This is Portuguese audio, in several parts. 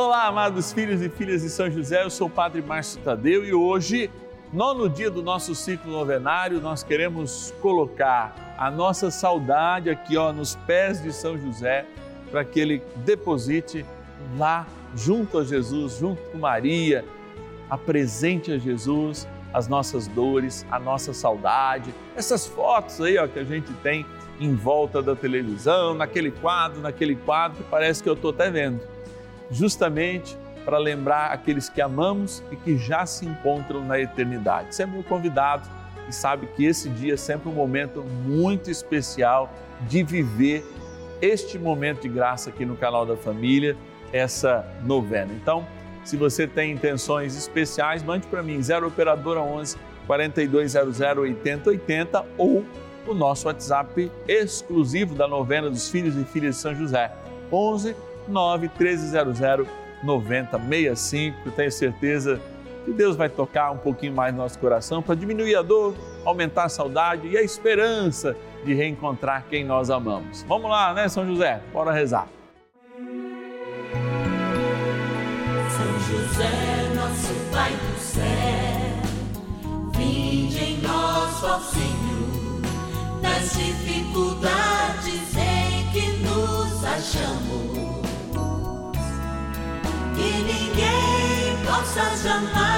Olá, amados filhos e filhas de São José, eu sou o Padre Márcio Tadeu e hoje, nono dia do nosso ciclo novenário, nós queremos colocar a nossa saudade aqui ó, nos pés de São José, para que ele deposite lá junto a Jesus, junto com Maria, apresente a Jesus as nossas dores, a nossa saudade, essas fotos aí ó, que a gente tem em volta da televisão, naquele quadro, naquele quadro que parece que eu estou até vendo justamente para lembrar aqueles que amamos e que já se encontram na eternidade. Você é meu convidado e sabe que esse dia é sempre um momento muito especial de viver este momento de graça aqui no canal da família, essa novena. Então, se você tem intenções especiais, mande para mim 0 operadora 11 4200 8080 ou o nosso WhatsApp exclusivo da novena dos filhos e filhas de São José 11 9 1300 9065. Tenho certeza que Deus vai tocar um pouquinho mais no nosso coração para diminuir a dor, aumentar a saudade e a esperança de reencontrar quem nós amamos. Vamos lá, né, São José? Bora rezar. São José, nosso Pai do céu, vinde em nós, ó Senhor, nas dificuldades ninguém possa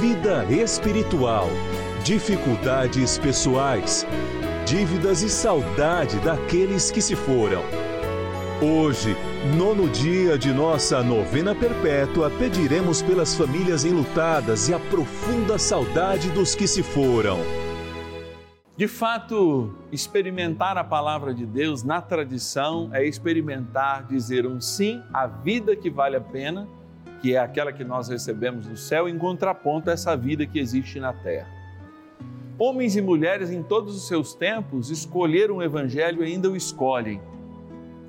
vida espiritual, dificuldades pessoais, dívidas e saudade daqueles que se foram. Hoje, nono dia de nossa novena perpétua, pediremos pelas famílias enlutadas e a profunda saudade dos que se foram. De fato, experimentar a palavra de Deus na tradição é experimentar dizer um sim à vida que vale a pena que é aquela que nós recebemos no céu, em contraponto a essa vida que existe na terra. Homens e mulheres em todos os seus tempos escolheram o Evangelho e ainda o escolhem.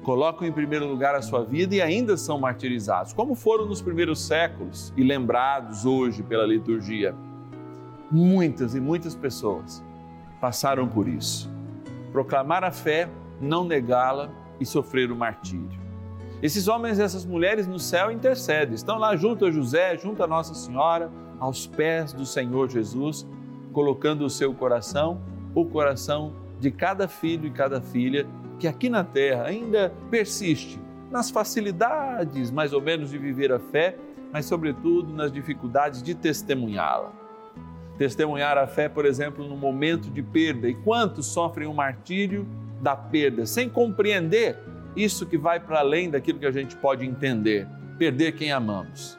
Colocam em primeiro lugar a sua vida e ainda são martirizados, como foram nos primeiros séculos e lembrados hoje pela liturgia. Muitas e muitas pessoas passaram por isso. Proclamar a fé, não negá-la e sofrer o martírio. Esses homens e essas mulheres no céu intercedem, estão lá junto a José, junto a Nossa Senhora, aos pés do Senhor Jesus, colocando o seu coração, o coração de cada filho e cada filha que aqui na terra ainda persiste nas facilidades, mais ou menos, de viver a fé, mas, sobretudo, nas dificuldades de testemunhá-la. Testemunhar a fé, por exemplo, no momento de perda. E quantos sofrem o martírio da perda, sem compreender isso que vai para além daquilo que a gente pode entender, perder quem amamos.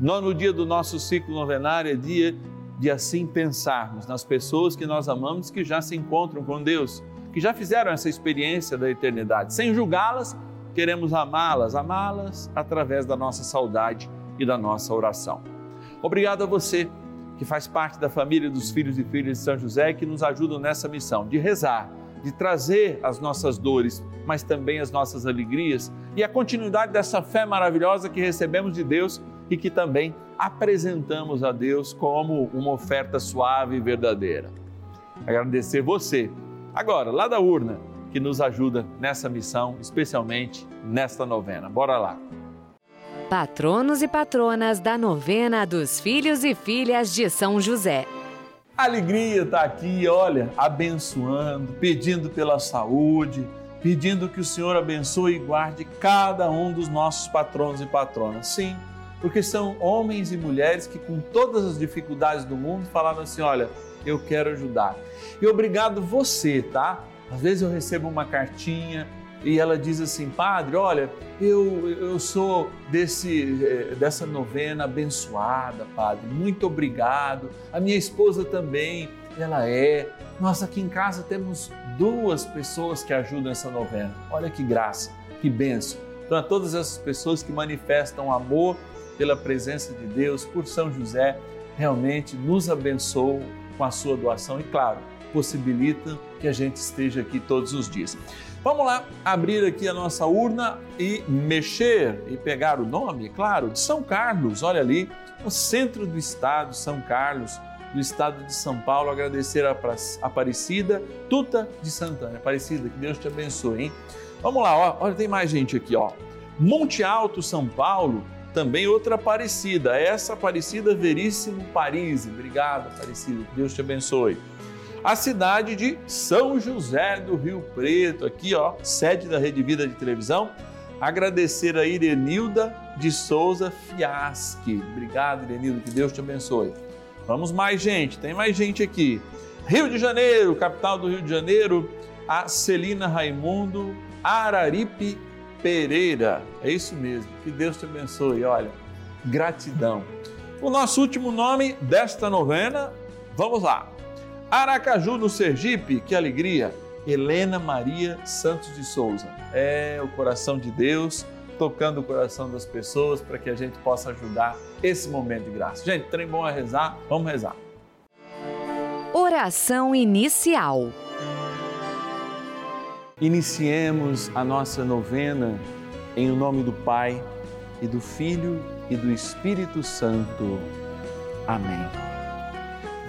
No dia do nosso ciclo novenário é dia de assim pensarmos nas pessoas que nós amamos que já se encontram com Deus, que já fizeram essa experiência da eternidade. Sem julgá-las, queremos amá-las, amá-las através da nossa saudade e da nossa oração. Obrigado a você que faz parte da família dos filhos e filhas de São José que nos ajudam nessa missão de rezar de trazer as nossas dores, mas também as nossas alegrias e a continuidade dessa fé maravilhosa que recebemos de Deus e que também apresentamos a Deus como uma oferta suave e verdadeira. Agradecer você, agora, lá da urna, que nos ajuda nessa missão, especialmente nesta novena. Bora lá! Patronos e patronas da novena dos filhos e filhas de São José. Alegria está aqui, olha, abençoando, pedindo pela saúde, pedindo que o Senhor abençoe e guarde cada um dos nossos patronos e patronas. Sim, porque são homens e mulheres que, com todas as dificuldades do mundo, falaram assim: olha, eu quero ajudar. E obrigado você, tá? Às vezes eu recebo uma cartinha e ela diz assim, padre, olha, eu, eu sou desse, eh, dessa novena abençoada, padre, muito obrigado. A minha esposa também, ela é. Nós aqui em casa temos duas pessoas que ajudam essa novena. Olha que graça, que benção. Então, a todas essas pessoas que manifestam amor pela presença de Deus, por São José, realmente nos abençoam com a sua doação e, claro, possibilitam que a gente esteja aqui todos os dias. Vamos lá abrir aqui a nossa urna e mexer e pegar o nome, claro, de São Carlos. Olha ali, no centro do estado, São Carlos, do estado de São Paulo. Agradecer a Aparecida Tuta de Santana. Aparecida, que Deus te abençoe, hein? Vamos lá, olha, tem mais gente aqui, ó. Monte Alto, São Paulo, também outra Aparecida, essa Aparecida Veríssimo Paris. Obrigado, Aparecida, que Deus te abençoe a cidade de São José do Rio Preto, aqui ó, sede da Rede Vida de Televisão. Agradecer a Irenilda de Souza Fiaschi. Obrigado, Irenilda, que Deus te abençoe. Vamos mais gente, tem mais gente aqui. Rio de Janeiro, capital do Rio de Janeiro, a Celina Raimundo Araripe Pereira. É isso mesmo, que Deus te abençoe. Olha, gratidão. O nosso último nome desta novena, vamos lá. Aracaju, no Sergipe, que alegria! Helena Maria Santos de Souza. É o coração de Deus tocando o coração das pessoas para que a gente possa ajudar esse momento de graça. Gente, trem bom a rezar, vamos rezar. Oração inicial. Iniciemos a nossa novena em nome do Pai e do Filho e do Espírito Santo. Amém.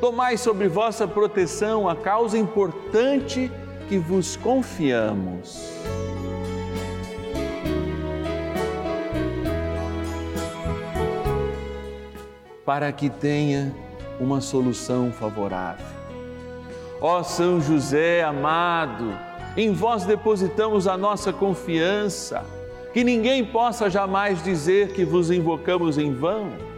Tomai sobre vossa proteção a causa importante que vos confiamos. Para que tenha uma solução favorável. Ó São José amado, em vós depositamos a nossa confiança, que ninguém possa jamais dizer que vos invocamos em vão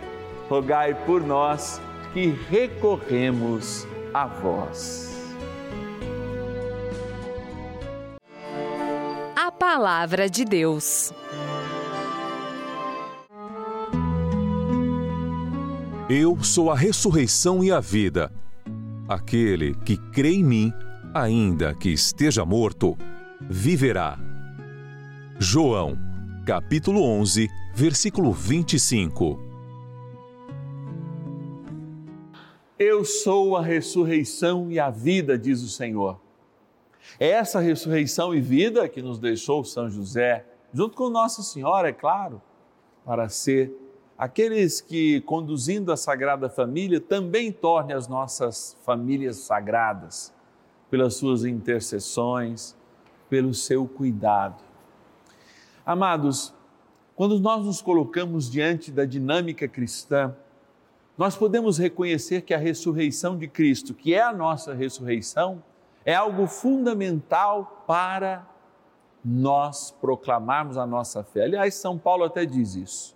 rogai por nós que recorremos a vós. A Palavra de Deus. Eu sou a ressurreição e a vida. Aquele que crê em mim, ainda que esteja morto, viverá. João, capítulo 11, versículo 25. Eu sou a ressurreição e a vida, diz o Senhor. É essa ressurreição e vida que nos deixou São José, junto com Nossa Senhora, é claro, para ser aqueles que, conduzindo a Sagrada Família, também tornem as nossas famílias sagradas, pelas suas intercessões, pelo seu cuidado. Amados, Quando nós nos colocamos diante da dinâmica cristã, nós podemos reconhecer que a ressurreição de Cristo, que é a nossa ressurreição, é algo fundamental para nós proclamarmos a nossa fé. Aliás, São Paulo até diz isso.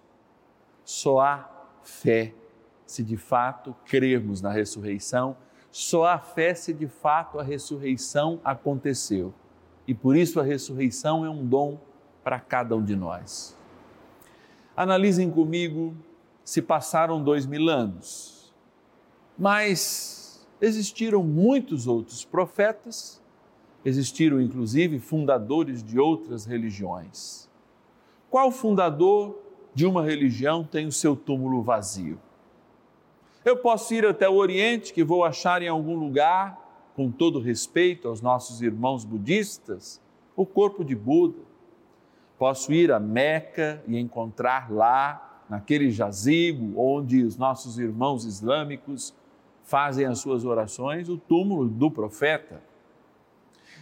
Só há fé se de fato crermos na ressurreição, só há fé se de fato a ressurreição aconteceu. E por isso a ressurreição é um dom para cada um de nós. Analisem comigo se passaram dois mil anos, mas existiram muitos outros profetas Existiram inclusive fundadores de outras religiões. Qual fundador de uma religião tem o seu túmulo vazio? Eu posso ir até o Oriente, que vou achar em algum lugar, com todo respeito aos nossos irmãos budistas, o corpo de Buda. Posso ir a Meca e encontrar lá, naquele jazigo onde os nossos irmãos islâmicos fazem as suas orações, o túmulo do profeta.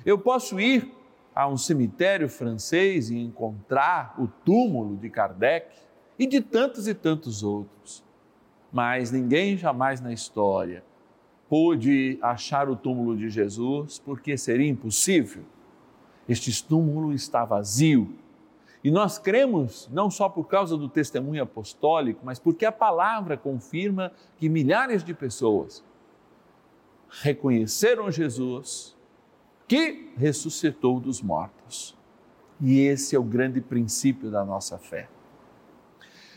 Eu posso ir a um cemitério francês e encontrar o túmulo de Kardec e de tantos e tantos outros. Mas ninguém jamais na história pôde achar o túmulo de Jesus porque seria impossível. Este túmulo está vazio. E nós cremos não só por causa do testemunho apostólico, mas porque a palavra confirma que milhares de pessoas reconheceram Jesus que ressuscitou dos mortos. E esse é o grande princípio da nossa fé.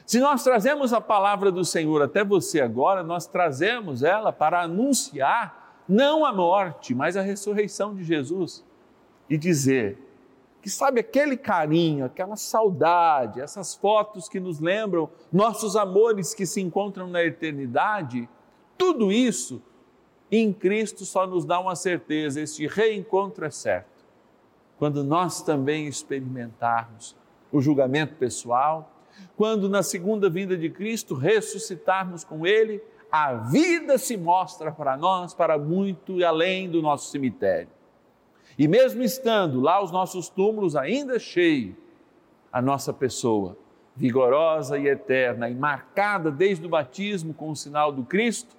Se nós trazemos a palavra do Senhor até você agora, nós trazemos ela para anunciar não a morte, mas a ressurreição de Jesus e dizer que sabe aquele carinho, aquela saudade, essas fotos que nos lembram nossos amores que se encontram na eternidade, tudo isso em Cristo só nos dá uma certeza: este reencontro é certo. Quando nós também experimentarmos o julgamento pessoal, quando na segunda vinda de Cristo ressuscitarmos com Ele, a vida se mostra para nós para muito e além do nosso cemitério. E mesmo estando lá os nossos túmulos ainda cheios, a nossa pessoa, vigorosa e eterna e marcada desde o batismo com o sinal do Cristo,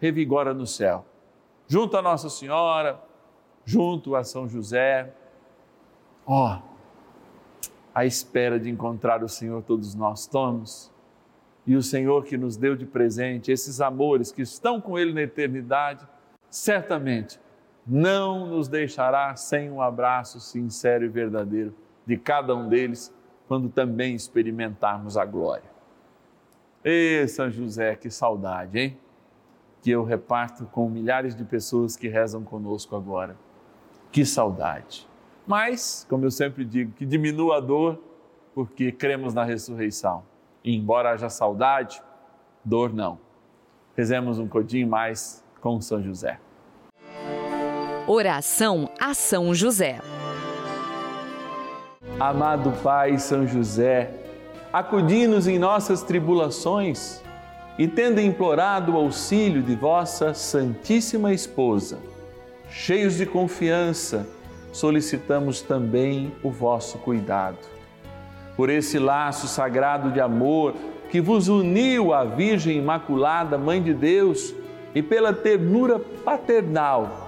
revigora no céu, junto a Nossa Senhora, junto a São José. Ó, à espera de encontrar o Senhor, todos nós estamos. E o Senhor que nos deu de presente esses amores que estão com Ele na eternidade, certamente não nos deixará sem um abraço sincero e verdadeiro de cada um deles, quando também experimentarmos a glória. Ê, São José, que saudade, hein? que eu reparto com milhares de pessoas que rezam conosco agora. Que saudade! Mas, como eu sempre digo, que diminua a dor, porque cremos na ressurreição. E embora haja saudade, dor não. Rezemos um codinho mais com São José. Oração a São José. Amado Pai São José, acudi-nos em nossas tribulações e tendo implorado o auxílio de vossa Santíssima Esposa, cheios de confiança, solicitamos também o vosso cuidado. Por esse laço sagrado de amor que vos uniu à Virgem Imaculada, Mãe de Deus, e pela ternura paternal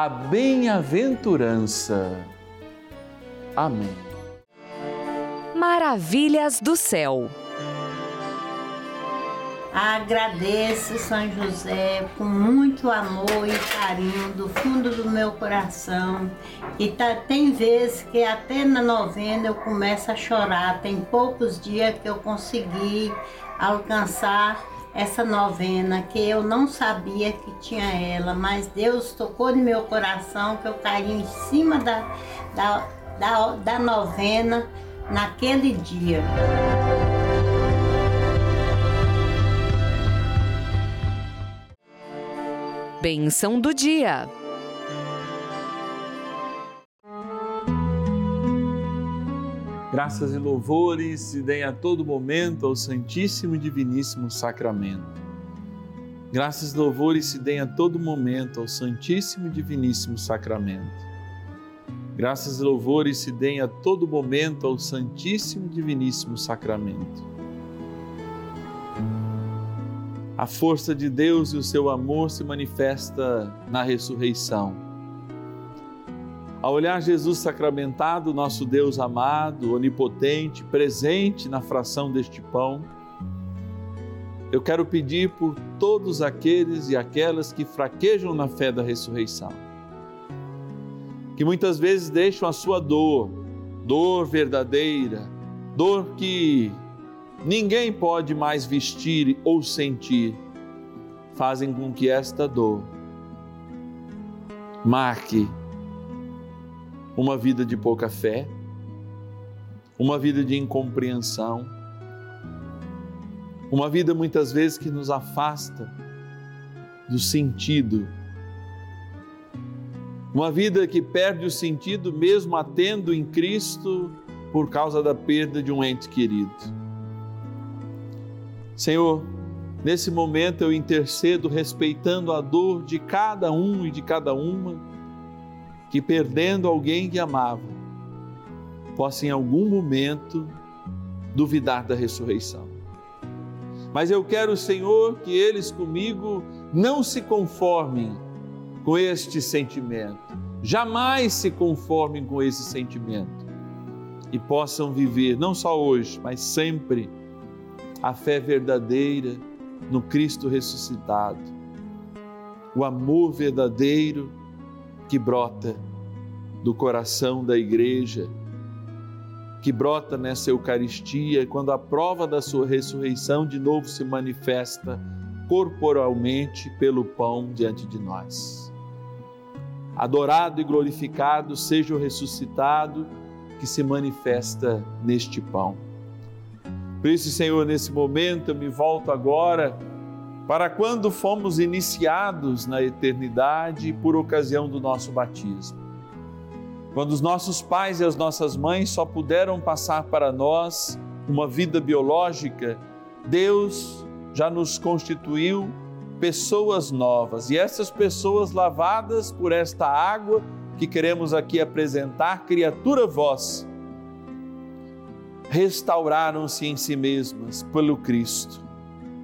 a bem-aventurança. Amém. Maravilhas do céu. Agradeço São José com muito amor e carinho do fundo do meu coração. E tá, tem vezes que até na novena eu começo a chorar. Tem poucos dias que eu consegui alcançar essa novena que eu não sabia que tinha ela, mas Deus tocou no meu coração que eu caí em cima da, da, da, da novena naquele dia. Bênção do dia. Graças e louvores se deem a todo momento ao Santíssimo e Diviníssimo Sacramento. Graças e louvores se deem a todo momento ao Santíssimo e Diviníssimo Sacramento. Graças e louvores se deem a todo momento ao Santíssimo e Diviníssimo Sacramento. A força de Deus e o seu amor se manifesta na ressurreição ao olhar Jesus sacramentado, nosso Deus amado, onipotente, presente na fração deste pão, eu quero pedir por todos aqueles e aquelas que fraquejam na fé da ressurreição, que muitas vezes deixam a sua dor, dor verdadeira, dor que ninguém pode mais vestir ou sentir, fazem com que esta dor marque uma vida de pouca fé, uma vida de incompreensão, uma vida muitas vezes que nos afasta do sentido, uma vida que perde o sentido mesmo atendo em Cristo por causa da perda de um ente querido. Senhor, nesse momento eu intercedo respeitando a dor de cada um e de cada uma que perdendo alguém que amava, possa em algum momento duvidar da ressurreição. Mas eu quero, Senhor, que eles comigo não se conformem com este sentimento, jamais se conformem com esse sentimento e possam viver, não só hoje, mas sempre, a fé verdadeira no Cristo ressuscitado, o amor verdadeiro que brota do coração da igreja, que brota nessa Eucaristia, quando a prova da sua ressurreição de novo se manifesta corporalmente pelo pão diante de nós. Adorado e glorificado seja o ressuscitado que se manifesta neste pão. Por isso, Senhor, nesse momento eu me volto agora para quando fomos iniciados na eternidade por ocasião do nosso batismo. Quando os nossos pais e as nossas mães só puderam passar para nós uma vida biológica, Deus já nos constituiu pessoas novas e essas pessoas lavadas por esta água que queremos aqui apresentar, criatura vossa, restauraram-se em si mesmas pelo Cristo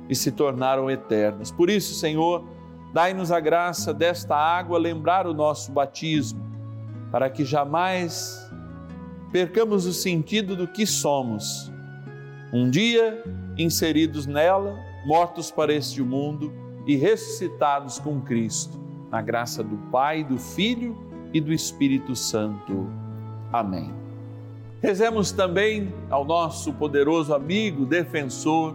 e se tornaram eternas. Por isso, Senhor, dai-nos a graça desta água lembrar o nosso batismo, para que jamais percamos o sentido do que somos. Um dia inseridos nela, mortos para este mundo e ressuscitados com Cristo, na graça do Pai, do Filho e do Espírito Santo. Amém. Rezemos também ao nosso poderoso amigo, defensor,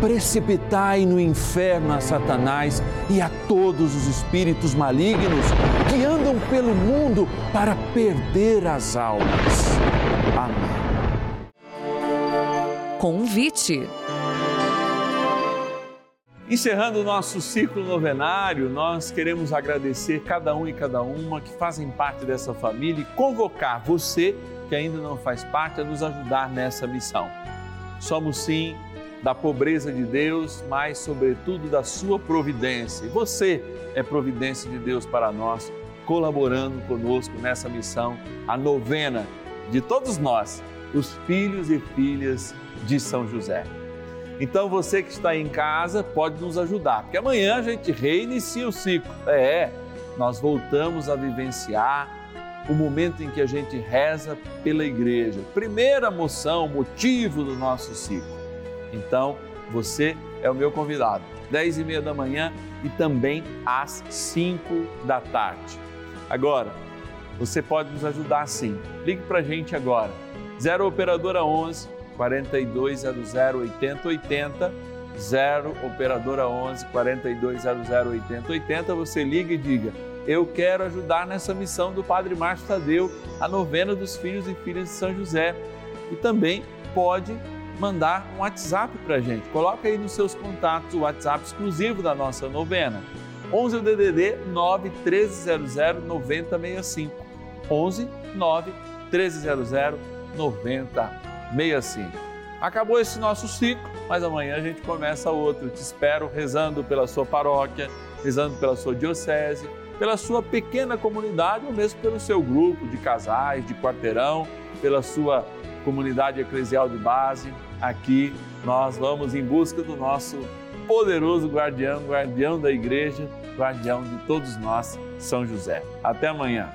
precipitai no inferno a Satanás e a todos os espíritos malignos que andam pelo mundo para perder as almas. Amém. Convite. Encerrando o nosso ciclo novenário, nós queremos agradecer cada um e cada uma que fazem parte dessa família e convocar você que ainda não faz parte a nos ajudar nessa missão. Somos sim da pobreza de Deus, mas sobretudo da sua providência. E você é providência de Deus para nós, colaborando conosco nessa missão, a novena de todos nós, os filhos e filhas de São José. Então você que está em casa pode nos ajudar, porque amanhã a gente reinicia o ciclo. É, nós voltamos a vivenciar o momento em que a gente reza pela igreja. Primeira moção, motivo do nosso ciclo. Então, você é o meu convidado, 10 e meia da manhã e também às 5 da tarde. Agora, você pode nos ajudar sim. Ligue para a gente agora, 0 Operadora 11 4200 8080, 0 Operadora 11 4200 8080. Você liga e diga: Eu quero ajudar nessa missão do Padre Márcio Tadeu, a novena dos filhos e filhas de São José. E também pode mandar um WhatsApp para a gente. Coloca aí nos seus contatos o WhatsApp exclusivo da nossa novena. 11 o DDD 9 1300 9065. 11 9 1300 9065. Acabou esse nosso ciclo, mas amanhã a gente começa outro. Te espero rezando pela sua paróquia, rezando pela sua diocese, pela sua pequena comunidade ou mesmo pelo seu grupo de casais, de quarteirão, pela sua comunidade eclesial de base. Aqui nós vamos em busca do nosso poderoso guardião, guardião da igreja, guardião de todos nós, São José. Até amanhã.